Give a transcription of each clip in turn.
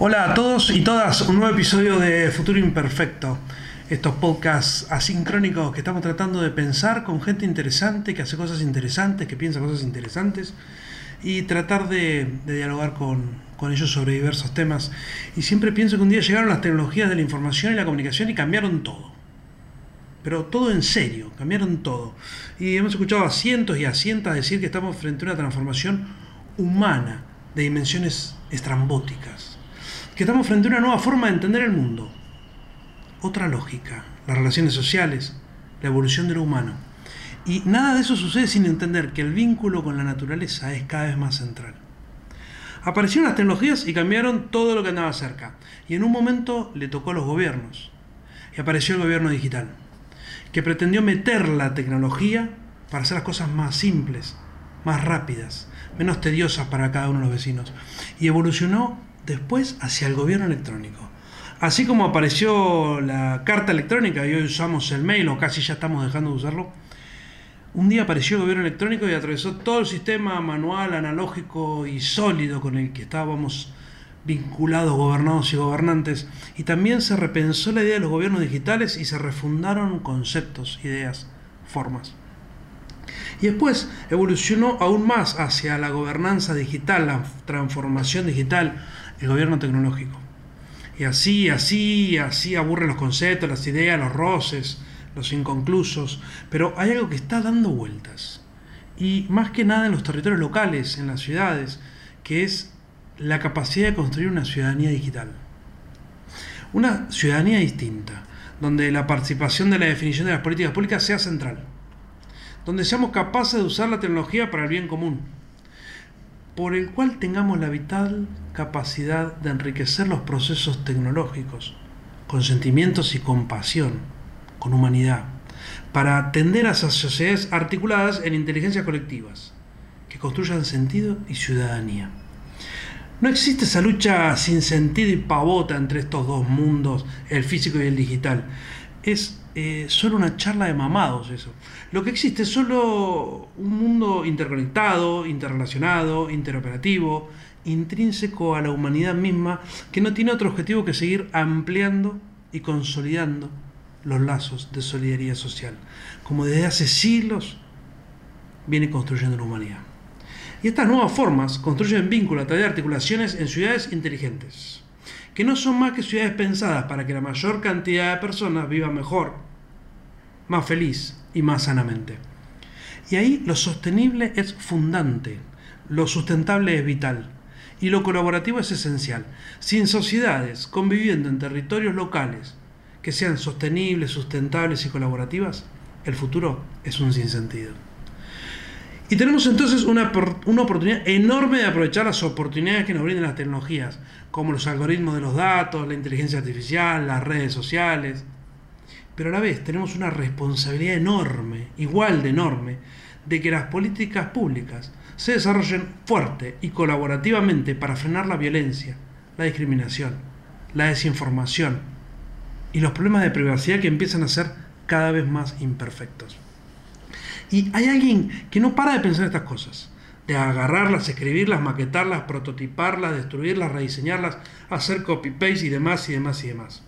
Hola a todos y todas, un nuevo episodio de Futuro Imperfecto. Estos podcasts asincrónicos que estamos tratando de pensar con gente interesante, que hace cosas interesantes, que piensa cosas interesantes y tratar de, dialogar con, ellos sobre diversos temas. Y siempre pienso que un día llegaron las tecnologías de la información y la comunicación y cambiaron todo. Pero todo en serio, cambiaron todo. Y hemos escuchado a cientos y a cientos decir que estamos frente a una transformación humana de dimensiones estrambóticas que estamos frente a una nueva forma de entender el mundo. Otra lógica, las relaciones sociales, la evolución de lo humano. Y nada de eso sucede sin entender que el vínculo con la naturaleza es cada vez más central. Aparecieron las tecnologías y cambiaron todo lo que andaba cerca. Y en un momento le tocó a los gobiernos. Y apareció el gobierno digital, que pretendió meter la tecnología para hacer las cosas más simples, más rápidas, menos tediosas para cada uno de los vecinos. Y evolucionó después hacia el gobierno electrónico. Así como apareció la carta electrónica y hoy usamos el mail o casi ya estamos dejando de usarlo, un día apareció el gobierno electrónico y atravesó todo el sistema manual, analógico y sólido con el que estábamos vinculados, gobernados y gobernantes, y también se repensó la idea de los gobiernos digitales y se refundaron conceptos, ideas, formas. Y después evolucionó aún más hacia la gobernanza digital, la transformación digital, el gobierno tecnológico. Y así, así, así aburren los conceptos, las ideas, los roces, los inconclusos, pero hay algo que está dando vueltas. Y más que nada en los territorios locales, en las ciudades, que es la capacidad de construir una ciudadanía digital. Una ciudadanía distinta, donde la participación de la definición de las políticas públicas sea central, donde seamos capaces de usar la tecnología para el bien común, por el cual tengamos la vital capacidad de enriquecer los procesos tecnológicos con sentimientos y compasión, con humanidad, para atender a esas sociedades articuladas en inteligencias colectivas, que construyan sentido y ciudadanía. No existe esa lucha sin sentido y pavota entre estos dos mundos, el físico y el digital. Es eh, solo una charla de mamados eso. Lo que existe es solo un mundo interconectado, interrelacionado, interoperativo, intrínseco a la humanidad misma, que no tiene otro objetivo que seguir ampliando y consolidando los lazos de solidaridad social, como desde hace siglos viene construyendo la humanidad. Y estas nuevas formas construyen vínculos a través de articulaciones en ciudades inteligentes, que no son más que ciudades pensadas para que la mayor cantidad de personas viva mejor, más feliz y más sanamente. Y ahí lo sostenible es fundante, lo sustentable es vital y lo colaborativo es esencial. Sin sociedades conviviendo en territorios locales que sean sostenibles, sustentables y colaborativas, el futuro es un sinsentido. Y tenemos entonces una, una, oportunidad enorme de aprovechar las oportunidades que nos brindan las tecnologías, como los algoritmos de los datos, la inteligencia artificial, las redes sociales. Pero a la vez tenemos una responsabilidad enorme, igual de enorme, de que las políticas públicas se desarrollen fuerte y colaborativamente para frenar la violencia, la discriminación, la desinformación y los problemas de privacidad que empiezan a ser cada vez más imperfectos. Y hay alguien que no para de pensar estas cosas, de agarrarlas, escribirlas, maquetarlas, prototiparlas, destruirlas, rediseñarlas, hacer copy-paste y demás y demás y demás.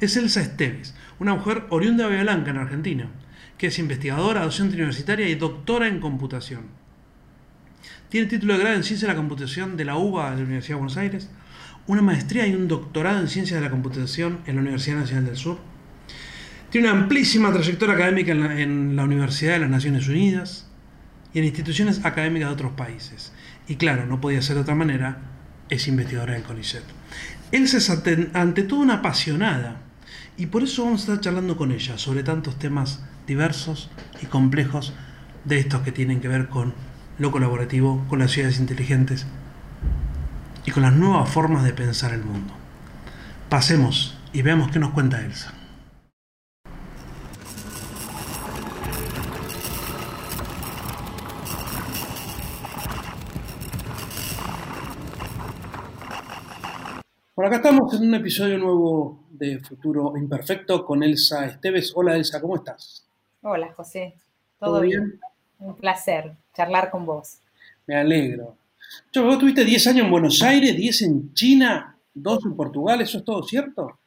Es Elsa Esteves, una mujer oriunda de Blanca en Argentina, que es investigadora, docente universitaria y doctora en computación. Tiene título de grado en Ciencia de la Computación de la UBA de la Universidad de Buenos Aires, una maestría y un doctorado en Ciencias de la Computación en la Universidad Nacional del Sur. Tiene una amplísima trayectoria académica en la, Universidad de las Naciones Unidas y en instituciones académicas de otros países. Y claro, no podía ser de otra manera, es investigadora del CONICET. Elsa es ante todo una apasionada y por eso vamos a estar charlando con ella sobre tantos temas diversos y complejos de estos que tienen que ver con lo colaborativo, con las ciudades inteligentes y con las nuevas formas de pensar el mundo. Pasemos y veamos qué nos cuenta Elsa. Por acá estamos en un episodio nuevo de Futuro Imperfecto con Elsa Esteves. Hola Elsa, ¿cómo estás? Hola José, ¿todo, bien? Un placer charlar con vos. Me alegro. Yo, vos tuviste 10 años en Buenos Aires, 10 en China, 2 en Portugal, ¿eso es todo cierto?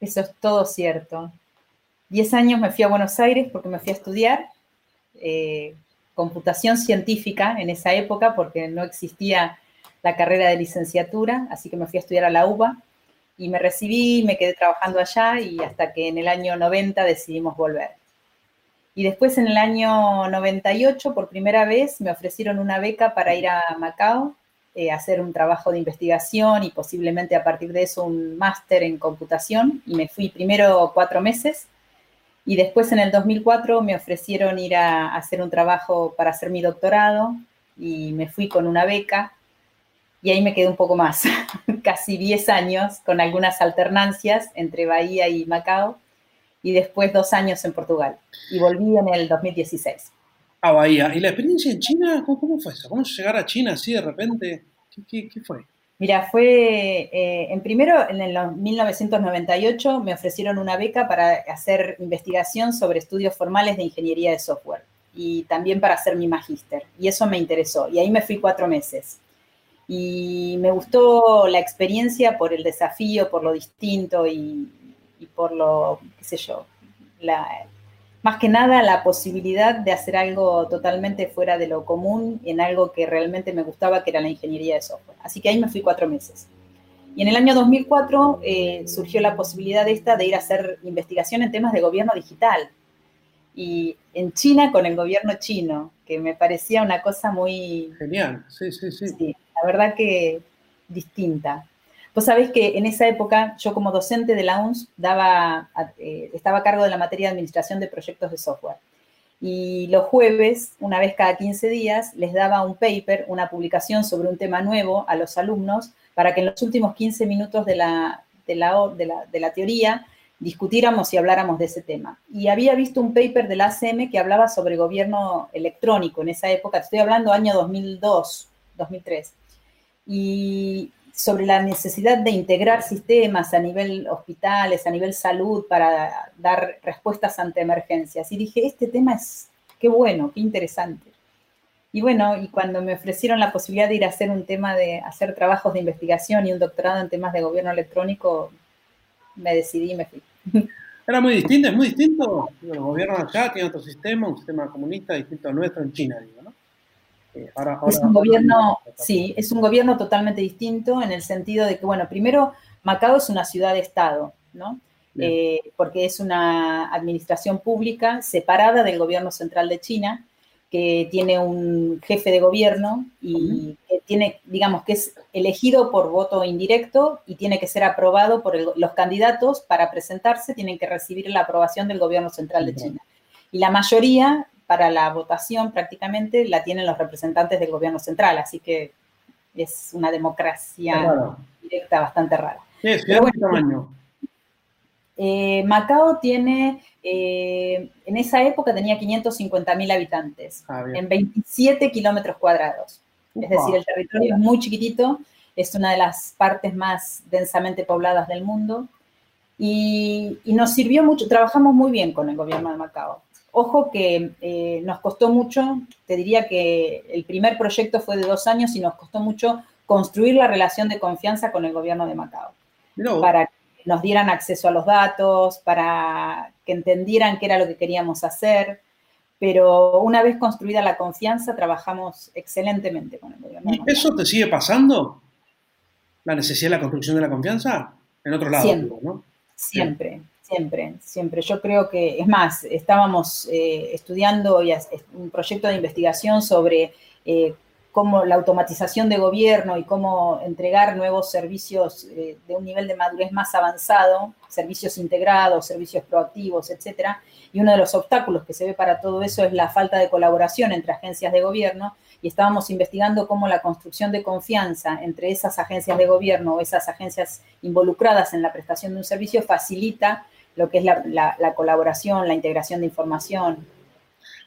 Eso es todo cierto. 10 años me fui a Buenos Aires porque me fui a estudiar eh, computación científica en esa época porque no existía la carrera de licenciatura, así que me fui a estudiar a la UBA y me recibí, me quedé trabajando allá y hasta que en el año 90 decidimos volver. Y después en el año 98, por primera vez, me ofrecieron una beca para ir a Macao, eh, hacer un trabajo de investigación y posiblemente a partir de eso un máster en computación. Y me fui primero cuatro meses y después en el 2004 me ofrecieron ir a, a hacer un trabajo para hacer mi doctorado y me fui con una beca y ahí me quedé un poco más, casi 10 años con algunas alternancias entre Bahía y Macao y después dos años en Portugal. Y volví en el 2016. A Bahía. ¿Y la experiencia en China? ¿Cómo, fue eso? ¿Cómo llegar a China así de repente? ¿Qué, fue? Mira, fue eh, en primero, en el 1998, me ofrecieron una beca para hacer investigación sobre estudios formales de ingeniería de software y también para hacer mi magíster. Y eso me interesó. Y ahí me fui cuatro meses. Y me gustó la experiencia por el desafío, por lo distinto y, y por lo, qué sé yo, la, más que nada la posibilidad de hacer algo totalmente fuera de lo común en algo que realmente me gustaba, que era la ingeniería de software. Así que ahí me fui cuatro meses. Y en el año 2004 eh, surgió la posibilidad esta de ir a hacer investigación en temas de gobierno digital. Y en China con el gobierno chino, que me parecía una cosa muy... Genial, sí, sí, sí. sí la verdad que distinta. Vos sabés que en esa época yo como docente de la UNS daba, eh, estaba a cargo de la materia de administración de proyectos de software. Y los jueves, una vez cada 15 días, les daba un paper, una publicación sobre un tema nuevo a los alumnos para que en los últimos 15 minutos de la, de la, de la, teoría discutiéramos y habláramos de ese tema. Y había visto un paper de la ACM que hablaba sobre gobierno electrónico en esa época, estoy hablando año 2002, 2003. Y, sobre la necesidad de integrar sistemas a nivel hospitales, a nivel salud, para dar respuestas ante emergencias. Y dije, este tema es, qué bueno, qué interesante. Y bueno, y cuando me ofrecieron la posibilidad de ir a hacer un tema de hacer trabajos de investigación y un doctorado en temas de gobierno electrónico, me decidí y me fui. Era muy distinto, es muy distinto. El gobierno allá tiene otro sistema, un sistema comunista distinto al nuestro en China, digo, ¿no? Es un gobierno, sí, es un gobierno totalmente distinto en el sentido de que, bueno, primero, Macao es una ciudad-estado, ¿no? Eh, porque es una administración pública separada del gobierno central de China, que tiene un jefe de gobierno y que tiene, digamos, que es elegido por voto indirecto y tiene que ser aprobado por los candidatos para presentarse, tienen que recibir la aprobación del gobierno central de China. Y la mayoría para la votación prácticamente la tienen los representantes del gobierno central, así que es una democracia directa bastante rara. ¿Qué es? tamaño? Eh, Macao tiene, eh, en esa época tenía 550 mil habitantes, ah, en 27 kilómetros cuadrados. Es decir, el territorio es muy chiquitito, es una de las partes más densamente pobladas del mundo y, y, nos sirvió mucho, trabajamos muy bien con el gobierno de Macao. Ojo que eh, nos costó mucho, te diría que el primer proyecto fue de dos años y nos costó mucho construir la relación de confianza con el gobierno de Macao. Para que nos dieran acceso a los datos, para que entendieran qué era lo que queríamos hacer. Pero una vez construida la confianza, trabajamos excelentemente con el gobierno. ¿Y eso te sigue pasando? ¿La necesidad de la construcción de la confianza? En otro lado, Siempre. ¿no? Siempre. Siempre, siempre. Yo creo que, es más, estábamos eh, estudiando un proyecto de investigación sobre eh, cómo la automatización de gobierno y cómo entregar nuevos servicios eh, de un nivel de madurez más avanzado, servicios integrados, servicios proactivos, etcétera. Y uno de los obstáculos que se ve para todo eso es la falta de colaboración entre agencias de gobierno y estábamos investigando cómo la construcción de confianza entre esas agencias de gobierno o esas agencias involucradas en la prestación de un servicio facilita lo que es la, colaboración, la integración de información.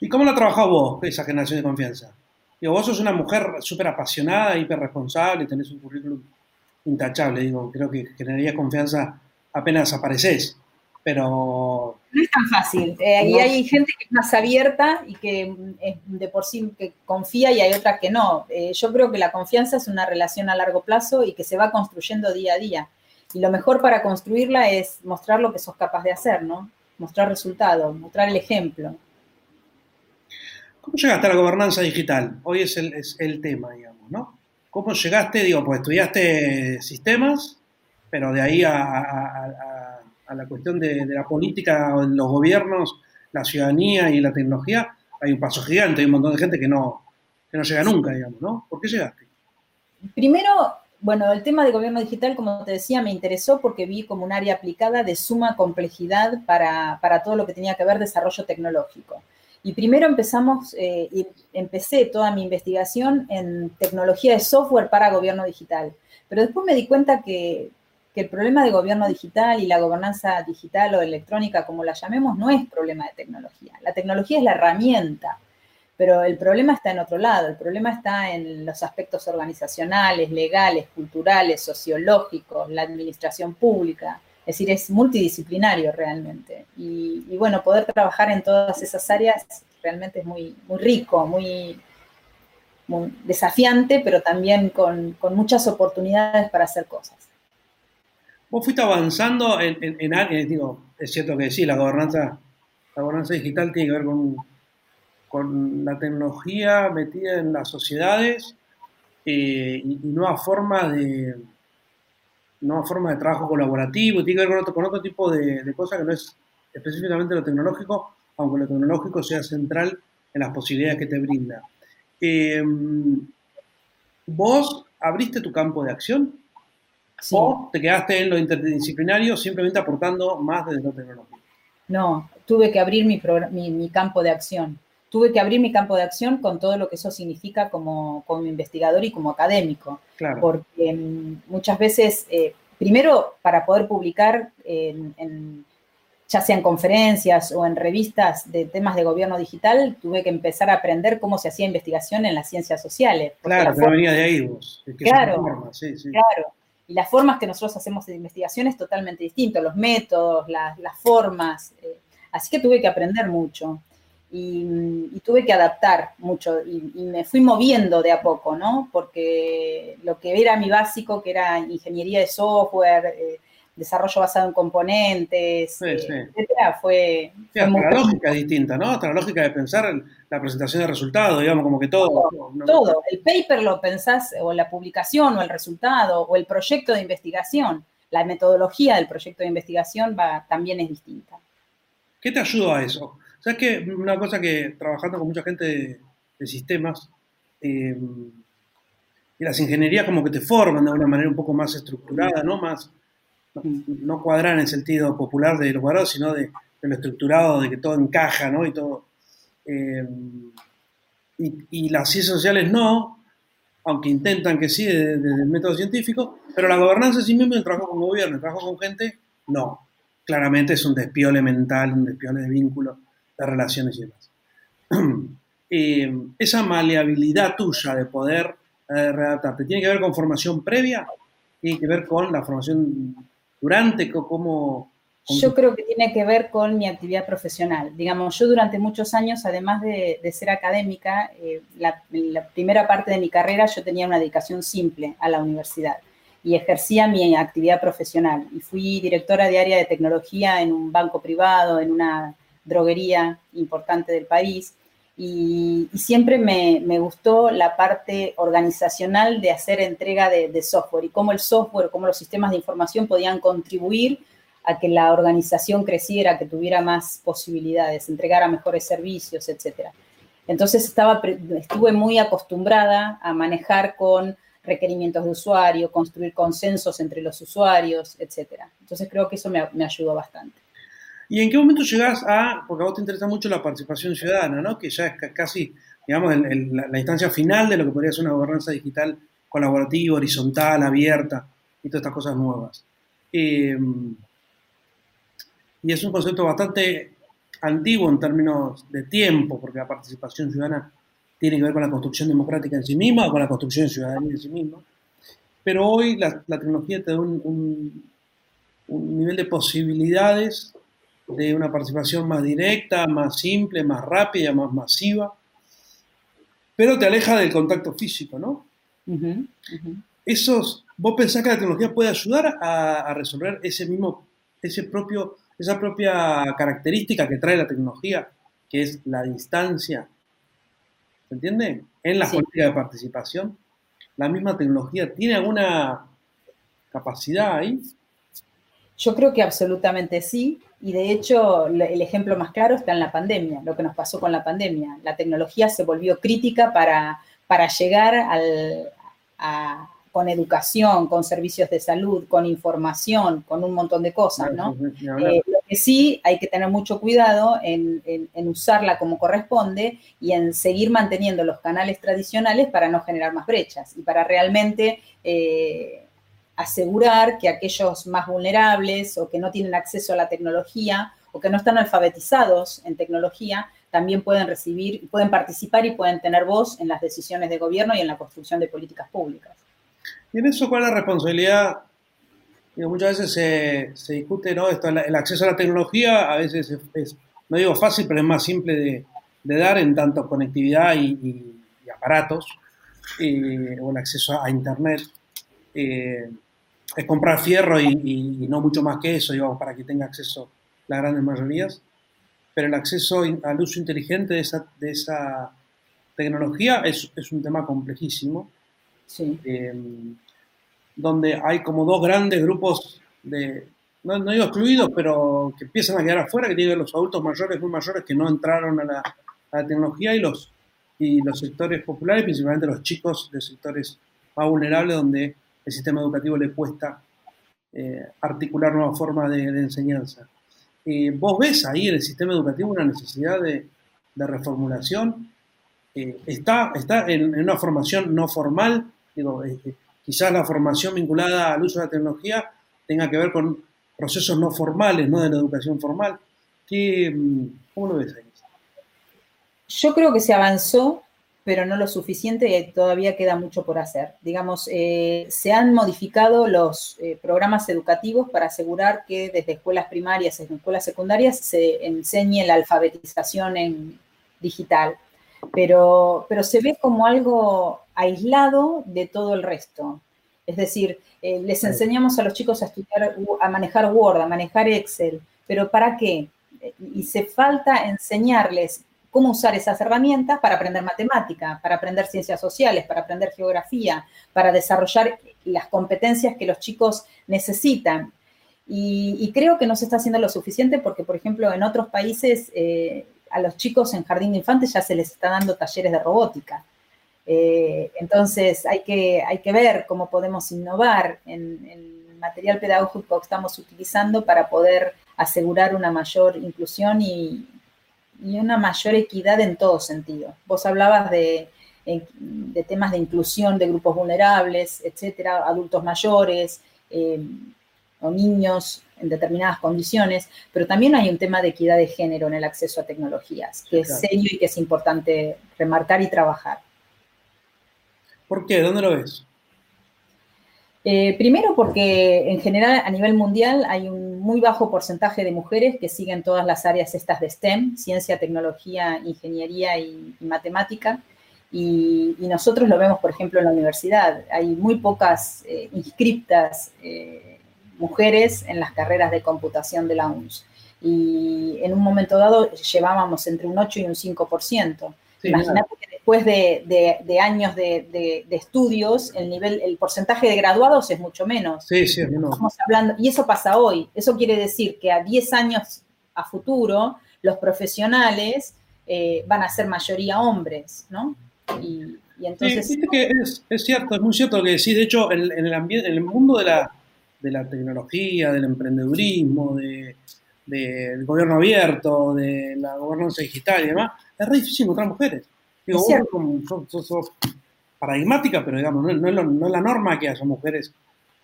¿Y cómo lo trabajado vos, esa generación de confianza? Digo, vos sos una mujer súper apasionada, hiper responsable, tenés un currículum intachable, digo, creo que generaría confianza apenas apareces. Pero... No es tan fácil. Eh, y hay gente que es más abierta y que de por sí que confía y hay otra que no. Eh, yo creo que la confianza es una relación a largo plazo y que se va construyendo día a día. Y lo mejor para construirla es mostrar lo que sos capaz de hacer, ¿no? Mostrar resultados, mostrar el ejemplo. ¿Cómo llegaste a la gobernanza digital? Hoy es el, es el tema, digamos, ¿no? ¿Cómo llegaste? Digo, pues estudiaste sistemas, pero de ahí a, la cuestión de, la política, los gobiernos, la ciudadanía y la tecnología, hay un paso gigante, hay un montón de gente que no, que no llega nunca, digamos, ¿no? ¿Por qué llegaste? Primero, bueno, el tema de gobierno digital, como te decía, me interesó porque vi como un área aplicada de suma complejidad para, para todo lo que tenía que ver desarrollo tecnológico. Y primero empezamos, eh, y empecé toda mi investigación en tecnología de software para gobierno digital. Pero después me di cuenta que, el problema de gobierno digital y la gobernanza digital o electrónica, como la llamemos, no es problema de tecnología. La tecnología es la herramienta, pero el problema está en otro lado. El problema está en los aspectos organizacionales, legales, culturales, sociológicos, la administración pública. Es decir, es multidisciplinario realmente. Y, bueno, poder trabajar en todas esas áreas realmente es muy, muy rico, muy, desafiante, pero también con, muchas oportunidades para hacer cosas. Vos fuiste avanzando en, áreas, digo, es cierto que sí, la gobernanza, digital tiene que ver con, con la tecnología metida en las sociedades eh, y, y nuevas formas de, nueva forma de trabajo colaborativo, tiene que ver con otro, con otro tipo de, cosas que no es específicamente lo tecnológico, aunque lo tecnológico sea central en las posibilidades que te brinda. Em, ¿Vos abriste tu campo de acción? ¿O te quedaste en lo interdisciplinario simplemente aportando más desde lo tecnológico? No, tuve que abrir mi, mi, campo de acción. Tuve que abrir mi campo de acción con todo lo que eso significa como, como investigador y como académico. Porque mm, muchas veces, eh, primero, para poder publicar ya sea en conferencias o en revistas de temas de gobierno digital, tuve que empezar a aprender cómo se hacía investigación en las ciencias sociales. Claro, pero venía de ahí vos. claro, claro. Y las formas que nosotros hacemos de investigación es totalmente distinto, los métodos, las, formas. Eh, así que tuve que aprender mucho y, tuve que adaptar mucho y, me fui moviendo de a poco, ¿no? Porque lo que era mi básico, que era ingeniería de software, eh, desarrollo basado en componentes, eh, etcétera, fue... Sí, la lógica es distinta, ¿no? Otra lógica de pensar la presentación de resultados, digamos, como que todo... Todo, el paper lo pensás, o la publicación, o el resultado, o el proyecto de investigación. La metodología del proyecto de investigación va, también es distinta. ¿Qué te ayudó a eso? ¿Sabes qué? Una cosa que trabajando con mucha gente de, sistemas, eh, y las ingenierías como que te forman de una manera un poco más estructurada, ¿no? Más, no cuadrar en el sentido popular de lo cuadrado, sino de, lo estructurado, de que todo encaja, ¿no? Y todo. Eh, y, las ciencias sociales no, aunque intentan que sí desde, el método científico, pero la gobernanza en sí mismo, el trabajo con gobierno, el trabajo con gente, no. Claramente es un despiole mental, un despiole de vínculos las relaciones y demás. Eh, esa maleabilidad tuya de poder eh, ¿tiene que ver con formación previa? ¿Tiene que ver con la formación durante? ¿Cómo, Yo creo que tiene que ver con mi actividad profesional. Digamos, yo durante muchos años, además de, ser académica, eh, la, la, primera parte de mi carrera yo tenía una dedicación simple a la universidad y ejercía mi actividad profesional. Y fui directora de área de tecnología en un banco privado, en una droguería importante del país. Y, siempre me, gustó la parte organizacional de hacer entrega de, software y cómo el software, cómo los sistemas de información podían contribuir a que la organización creciera, que tuviera más posibilidades, entregara mejores servicios, etc. Entonces estaba, estuve muy acostumbrada a manejar con requerimientos de usuario, construir consensos entre los usuarios, etc. Entonces creo que eso me ayudó bastante. ¿Y en qué momento llegás a, porque a vos te interesa mucho la participación ciudadana, ¿no? que ya es casi, digamos, la, instancia final de lo que podría ser una gobernanza digital colaborativa, horizontal, abierta y todas estas cosas nuevas? Em, y es un concepto bastante antiguo en términos de tiempo, porque la participación ciudadana tiene que ver con la construcción democrática en sí misma o con la construcción ciudadana en sí misma. Pero hoy la, tecnología te da un nivel de posibilidades de una participación más directa, más simple, más rápida, más masiva, pero te aleja del contacto físico, ¿no? Esos, ¿Vos pensás que la tecnología puede ayudar a, resolver ese mismo, ese propio, esa propia característica que trae la tecnología, que es la distancia? ¿Se entiende? En la política de participación, la misma tecnología tiene alguna capacidad ahí. Yo creo que absolutamente sí, y de hecho el ejemplo más claro está en la pandemia, lo que nos pasó con la pandemia. La tecnología se volvió crítica para, para llegar al, con educación, con servicios de salud, con información, con un montón de cosas, ¿no? Eh, lo que sí hay que tener mucho cuidado en, usarla como corresponde y en seguir manteniendo los canales tradicionales para no generar más brechas y para realmente eh, asegurar que aquellos más vulnerables o que no tienen acceso a la tecnología o que no están alfabetizados en tecnología, también pueden recibir, pueden participar y pueden tener voz en las decisiones de gobierno y en la construcción de políticas públicas. ¿Y en eso cuál es la responsabilidad? muchas veces se, discute ¿no? Esto, el acceso a la tecnología, a veces es, no digo fácil, pero es más simple de, dar en tanto conectividad y, aparatos, eh, o el acceso a Internet. Eh, es comprar fierro y, no mucho más que eso, digamos, para que tenga acceso las grandes mayorías. Pero el acceso al uso inteligente de esa, de esa tecnología es, es, un tema complejísimo. Sí. Eh, donde hay como dos grandes grupos de, no, digo excluidos, pero que empiezan a quedar afuera, que tienen los adultos mayores, muy mayores, que no entraron a la, a la tecnología y los, y los sectores populares, principalmente los chicos de sectores más vulnerables, donde el sistema educativo le cuesta eh, articular nuevas formas de, enseñanza. Eh, ¿Vos ves ahí en el sistema educativo una necesidad de, reformulación? Eh, ¿Está, está en, una formación no formal? Digo, quizás la formación vinculada al uso de la tecnología tenga que ver con procesos no formales, no de la educación formal. ¿Qué, mm, ¿Cómo lo ves ahí? Yo creo que se avanzó pero no lo suficiente y todavía queda mucho por hacer. Digamos, eh, se han modificado los eh, programas educativos para asegurar que desde escuelas primarias y escuelas secundarias se enseñe la alfabetización en digital, pero, pero se ve como algo aislado de todo el resto. Es decir, eh, les enseñamos a los chicos a estudiar, a manejar Word, a manejar Excel, pero ¿para qué? Y se falta enseñarles cómo usar esas herramientas para aprender matemática, para aprender ciencias sociales, para aprender geografía, para desarrollar las competencias que los chicos necesitan. Y, creo que no se está haciendo lo suficiente porque, por ejemplo, en otros países eh, a los chicos en jardín de infantes ya se les está dando talleres de robótica. Eh, entonces hay que, hay que ver cómo podemos innovar en, en el material pedagógico que estamos utilizando para poder asegurar una mayor inclusión y, y una mayor equidad en todo sentido. Vos hablabas de, de temas de inclusión de grupos vulnerables, etcétera, adultos mayores eh, o niños en determinadas condiciones, pero también hay un tema de equidad de género en el acceso a tecnologías, que es serio y que es importante remarcar y trabajar. ¿Por qué? ¿Dónde lo ves? Eh, primero porque en general a nivel mundial hay un muy bajo porcentaje de mujeres que siguen todas las áreas estas de STEM, ciencia, tecnología, ingeniería y, matemática. Y, nosotros lo vemos, por ejemplo, en la universidad. Hay muy pocas eh, inscriptas eh, mujeres en las carreras de computación de la UNS. Y en un momento dado llevábamos entre un 8 y un 5%. Imagínate que después de, años de, estudios, el nivel, el porcentaje de graduados es mucho menos. Sí, sí, Estamos hablando, y eso pasa hoy. Eso quiere decir que a 10 años a futuro, los profesionales eh, van a ser mayoría hombres, ¿no? Y, entonces... Sí, que es, cierto, es muy cierto lo que decís. De hecho, en, el, ambiente, en el mundo de la, de la tecnología, del emprendedurismo, de, del gobierno abierto, de la gobernanza digital y demás, es re difícil encontrar mujeres. Digo, sos, paradigmática, pero digamos, no, es la norma que haya mujeres.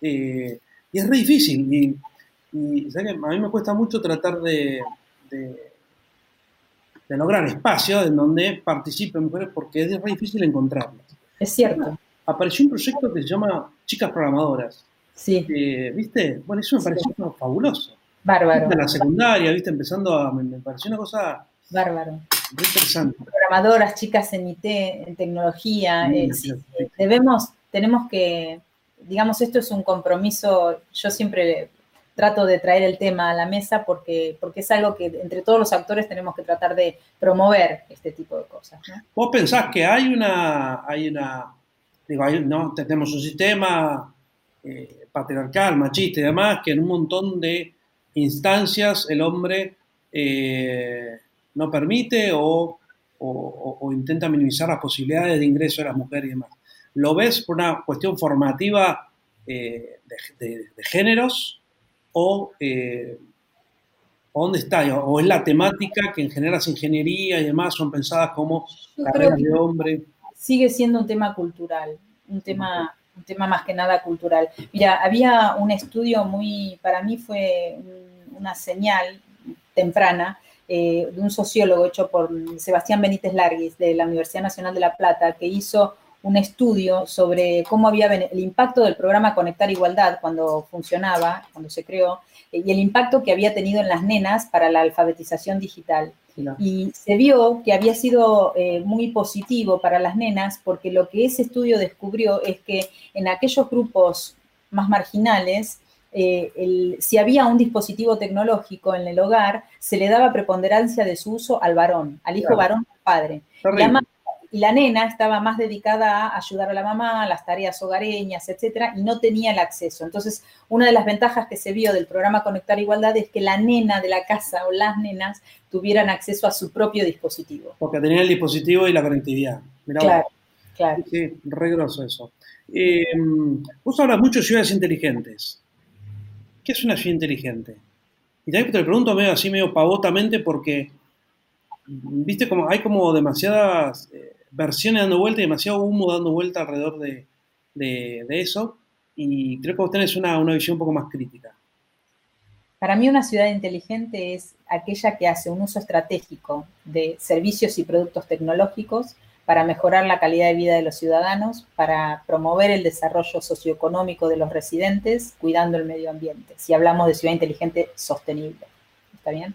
Eh, y es re difícil. Y, a mí me cuesta mucho tratar de, de, lograr espacios en donde participen mujeres porque es re difícil encontrarlas. Es cierto. Apareció un proyecto que se llama Chicas Programadoras. Sí. ¿Viste? Bueno, eso me pareció fabuloso. Bárbaro. En la secundaria, ¿viste? Empezando a. Me, me pareció una cosa. Bárbaro. Interesante. Programadoras, chicas en IT, en tecnología. Sí, eh, sí, debemos, tenemos que, digamos, esto es un compromiso. Yo siempre trato de traer el tema a la mesa porque, porque es algo que entre todos los actores tenemos que tratar de promover este tipo de cosas. ¿no? ¿Vos pensás que hay una. Hay una digo, hay- no, tenemos un sistema eh, patriarcal, machista y demás, que en un montón de instancias el hombre eh, no permite o, o- o- o intenta minimizar las posibilidades de ingreso de las mujeres y demás. ¿Lo ves por una cuestión formativa eh, de, de- de géneros o eh, o dónde está? ¿O es la temática que en general las ingenierías y demás son pensadas como carreras de hombre? sigue siendo un tema cultural, un tema, un tema más que nada cultural. Mira, había un estudio muy, para mí fue un- una señal temprana eh, de un sociólogo hecho por Sebastián Benítez Larguis de la Universidad Nacional de La Plata, que hizo un estudio sobre cómo había el impacto del programa Conectar Igualdad cuando funcionaba, cuando se creó, eh, y el impacto que había tenido en las nenas para la alfabetización digital. Y se vio que había sido eh, muy positivo para las nenas porque lo que ese estudio descubrió es que en aquellos grupos más marginales, eh, el- si había un dispositivo tecnológico en el hogar, se le daba preponderancia de su uso al varón, al hijo Claro. varón al padre. Y la, ma- y la nena estaba más dedicada a ayudar a la mamá, a las tareas hogareñas, etcétera, y no tenía el acceso. Entonces, una de las ventajas que se vio del programa Conectar Igualdad es que la nena de la casa o las nenas tuvieran acceso a su propio dispositivo. Porque tenía el dispositivo y la conectividad. Mirá vos. Claro, claro. Sí, re grosso eso. Eh, vos hablas mucho de ciudades inteligentes. ¿Qué es una ciudad inteligente? Y también te lo pregunto medio así, medio pavotamente, porque viste como hay como demasiadas eh, versiones dando vuelta y demasiado humo dando vuelta alrededor de, de- de eso. Y creo que vos tenés una, una visión un poco más crítica. Para mí una ciudad inteligente es aquella que hace un uso estratégico de servicios y productos tecnológicos para mejorar la calidad de vida de los ciudadanos, para promover el desarrollo socioeconómico de los residentes, cuidando el medio ambiente. Si hablamos de ciudad inteligente sostenible, ¿está bien?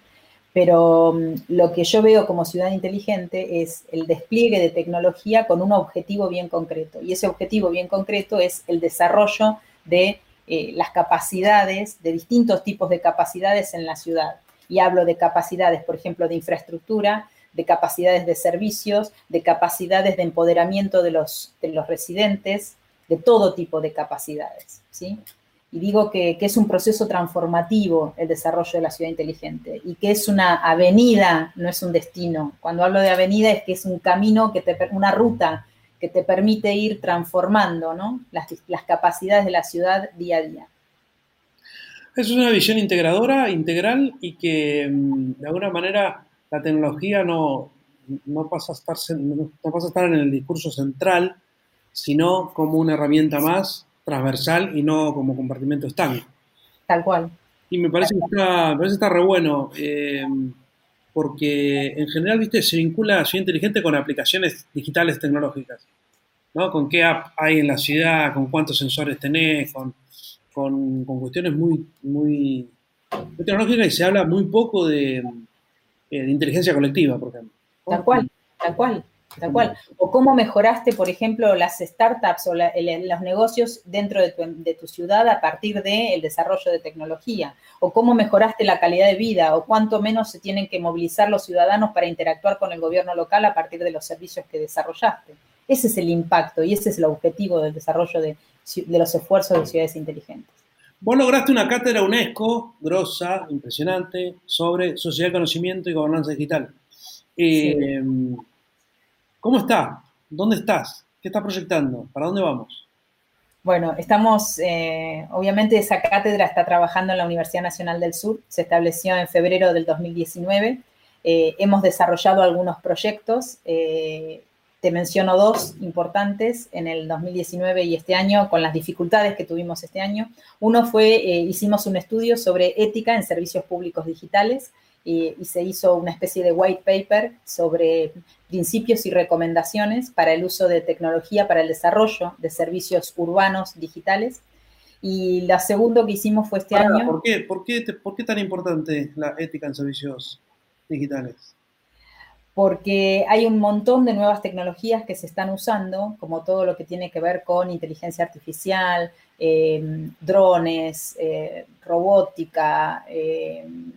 Pero mm, lo que yo veo como ciudad inteligente es el despliegue de tecnología con un objetivo bien concreto. Y ese objetivo bien concreto es el desarrollo de eh, las capacidades, de distintos tipos de capacidades en la ciudad. Y hablo de capacidades, por ejemplo, de infraestructura, de capacidades de servicios, de capacidades de empoderamiento de los, de los residentes, de todo tipo de capacidades. ¿sí? Y digo que, que es un proceso transformativo el desarrollo de la ciudad inteligente y que es una avenida, no es un destino. Cuando hablo de avenida es que es un camino, que te, una ruta que te permite ir transformando ¿no? las, las capacidades de la ciudad día a día. Es una visión integradora, integral y que mm, de alguna manera la tecnología no, no, pasa a estar, no pasa a estar en el discurso central, sino como una herramienta más transversal y no como compartimento estanco. Tal cual. Y me parece que está, me parece que está re bueno, eh, porque en general, viste, se vincula la ciudad inteligente con aplicaciones digitales tecnológicas, ¿no? Con qué app hay en la ciudad, con cuántos sensores tenés, con, con, con cuestiones muy, muy, muy tecnológicas y se habla muy poco de, eh, de inteligencia colectiva, por ejemplo. Tal cual, tal cual, tal cual. O cómo mejoraste, por ejemplo, las startups o los negocios dentro de tu, de ciudad a partir del desarrollo de tecnología. O cómo mejoraste la calidad de vida. O cuánto menos se tienen que movilizar los ciudadanos para interactuar con el gobierno local a partir de los servicios que desarrollaste. Ese es el impacto y ese es el objetivo del desarrollo de, de los esfuerzos de ciudades inteligentes. Vos lograste una cátedra UNESCO, grosa, impresionante, sobre sociedad, conocimiento y gobernanza digital. Eh, ¿Cómo está? ¿Dónde estás? ¿Qué estás proyectando? ¿Para dónde vamos? Bueno, estamos, eh, obviamente esa cátedra está trabajando en la Universidad Nacional del Sur, se estableció en febrero del 2019. Eh, hemos desarrollado algunos proyectos, eh, te menciono dos importantes en el 2019 y este año, con las dificultades que tuvimos este año. Uno fue, eh, hicimos un estudio sobre ética en servicios públicos digitales y, y se hizo una especie de white paper sobre principios y recomendaciones para el uso de tecnología para el desarrollo de servicios urbanos digitales. Y la segunda que hicimos fue este año. ¿por qué, por, qué, ¿Por qué tan importante la ética en servicios digitales? Porque hay un montón de nuevas tecnologías que se están usando, como todo lo que tiene que ver con inteligencia artificial, em, drones, eh, robótica, em,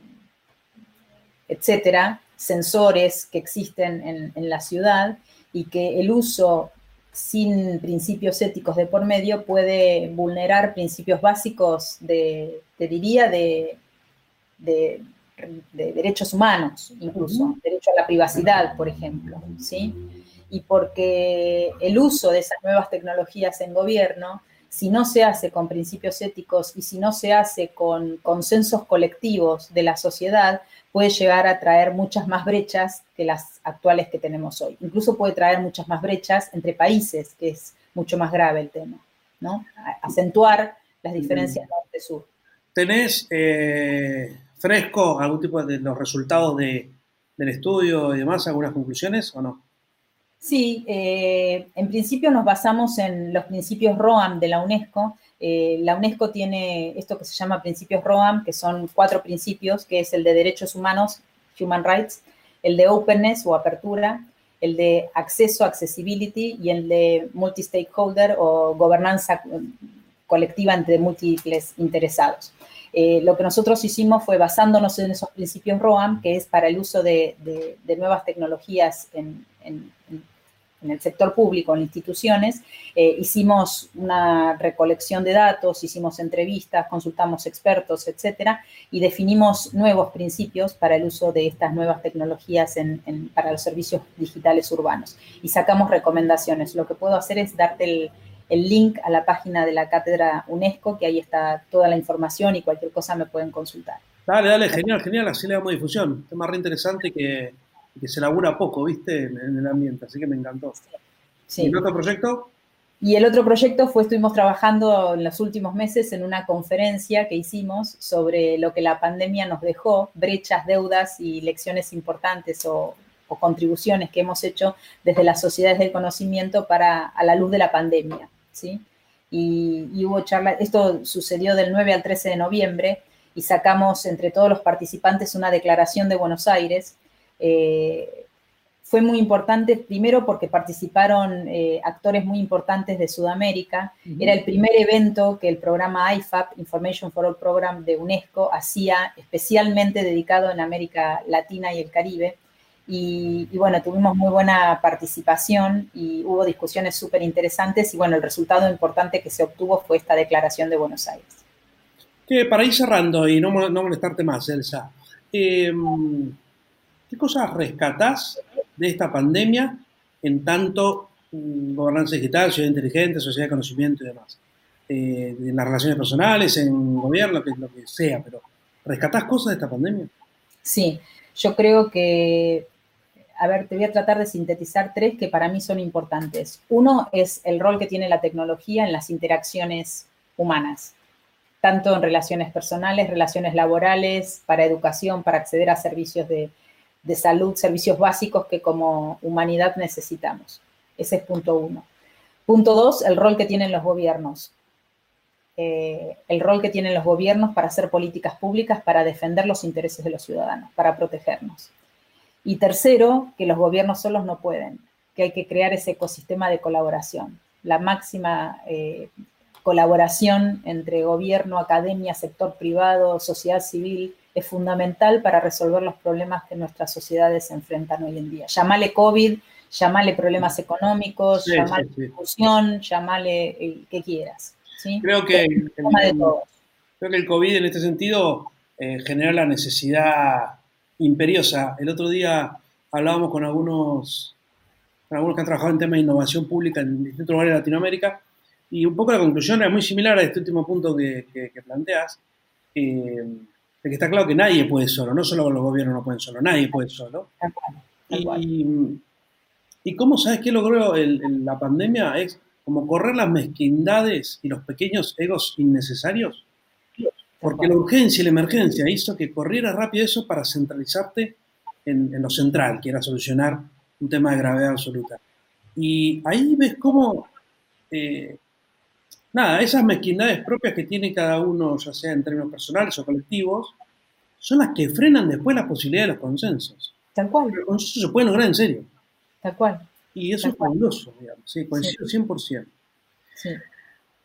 etcétera, sensores que existen en la ciudad y que el uso sin principios éticos de por medio puede vulnerar principios básicos de, te diría, de, derechos humanos, incluso, derecho a la privacidad, por ejemplo, ¿sí? Y porque el uso de esas nuevas tecnologías en gobierno, si no se hace con principios éticos y si no se hace con consensos colectivos de la sociedad, puede llegar a traer muchas más brechas que las actuales que tenemos hoy. Incluso puede traer muchas más brechas entre países, que es mucho más grave el tema, ¿no? Acentuar las diferencias norte-sur. ¿Tenés eh, fresco algún tipo de los resultados del estudio y demás, algunas conclusiones o no? Sí, eh, en principio nos basamos en los principios ROAM de la UNESCO, eh, la UNESCO tiene esto que se llama principios ROAM, que son cuatro principios, que es el de derechos humanos, human rights, el de openness o apertura, el de acceso, accessibility y el de multi-stakeholder o gobernanza colectiva entre múltiples interesados. Eh, lo que nosotros hicimos fue basándonos en esos principios ROAM, que es para el uso de, nuevas tecnologías en, en el sector público, en instituciones, eh, hicimos una recolección de datos, hicimos entrevistas, consultamos expertos, etcétera, y definimos nuevos principios para el uso de estas nuevas tecnologías para los servicios digitales urbanos. Y sacamos recomendaciones. Lo que puedo hacer es darte el, el link a la página de la cátedra UNESCO, que ahí está toda la información y cualquier cosa me pueden consultar. Dale, dale, genial, genial, así le damos difusión. Tema re interesante que que se labura poco, ¿viste? En, el ambiente, así que me encantó. Sí. ¿Y el otro proyecto? Y el otro proyecto fue, estuvimos trabajando en los últimos meses en una conferencia que hicimos sobre lo que la pandemia nos dejó, brechas, deudas y lecciones importantes o, contribuciones que hemos hecho desde las sociedades del conocimiento para a la luz de la pandemia, ¿sí? Y, y hubo charla, esto sucedió del 9 al 13 de noviembre y sacamos entre todos los participantes una declaración de Buenos Aires eh, fue muy importante, primero porque participaron eh, actores muy importantes de Sudamérica. Era el primer evento que el programa IFAP, Information for All Program de UNESCO, hacía especialmente dedicado en América Latina y el Caribe. Y, bueno, tuvimos muy buena participación y hubo discusiones súper interesantes y bueno, el resultado importante que se obtuvo fue esta declaración de Buenos Aires. Que para ir cerrando y no, no molestarte más, Elsa, eh, ¿Qué cosas rescatás de esta pandemia en tanto mm, gobernanza digital, ciudad inteligente, sociedad de conocimiento y demás? Eh, en las relaciones personales, en gobierno, lo que sea, pero ¿rescatás cosas de esta pandemia? Sí, yo creo que, a ver, te voy a tratar de sintetizar tres que para mí son importantes. Uno es el rol que tiene la tecnología en las interacciones humanas, tanto en relaciones personales, relaciones laborales, para educación, para acceder a servicios de, salud, servicios básicos que como humanidad necesitamos. Ese es punto uno. Punto dos, el rol que tienen los gobiernos. Eh, el rol que tienen los gobiernos para hacer políticas públicas, para defender los intereses de los ciudadanos, para protegernos. Y tercero, que los gobiernos solos no pueden, que hay que crear ese ecosistema de colaboración. La máxima eh, colaboración entre gobierno, academia, sector privado, sociedad civil, es fundamental para resolver los problemas que nuestras sociedades se enfrentan hoy en día. Llámale COVID, llámale problemas económicos, llámale discusión, llámale el que quieras. Creo, que el, creo que el COVID en este sentido eh, genera la necesidad imperiosa. El otro día hablábamos con algunos, con algunos que han trabajado en temas de innovación pública en distintos lugares de Latinoamérica y un poco la conclusión era muy similar a este último punto que, planteas. Eh, de que está claro que nadie puede solo, no solo los gobiernos no pueden solo, nadie puede solo. Y, cómo sabes qué logró la pandemia es como correr las mezquindades y los pequeños egos innecesarios. Porque la urgencia y la emergencia hizo que corriera rápido eso para centralizarte en, lo central, que era solucionar un tema de gravedad absoluta. Y ahí ves cómo eh, nada, esas mezquindades propias que tiene cada uno, ya sea en términos personales o colectivos, son las que frenan después la posibilidad de los consensos. Tal cual. Los consensos se pueden lograr en serio. Tal cual. Y eso es fabuloso, digamos. Sí, coincido 100%. Sí.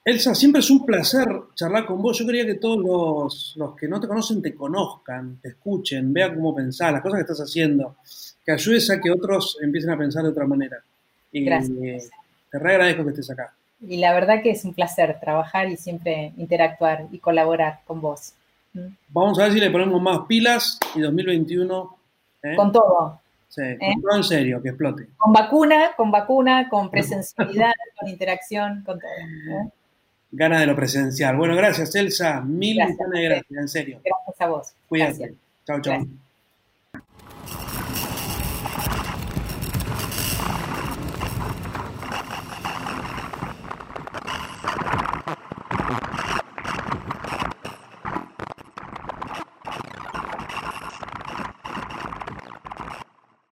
Elsa, siempre es un placer charlar con vos. Yo quería que todos los, los, que no te conocen te conozcan, te escuchen, vean cómo pensás, las cosas que estás haciendo, que ayudes a que otros empiecen a pensar de otra manera. Y Gracias. te re agradezco que estés acá. Y la verdad que es un placer trabajar y siempre interactuar y colaborar con vos. ¿Mm? Vamos a ver si le ponemos más pilas y 2021. ¿eh? Con todo. Sí, con todo en serio, que explote. Con vacuna, con vacuna, con presencialidad, con interacción, con todo. ¿eh? Gana de lo presencial. Bueno, gracias, Elsa. Mil Gracias, millones de gracias, en serio. Gracias a vos. Cuídate. Chao, chao.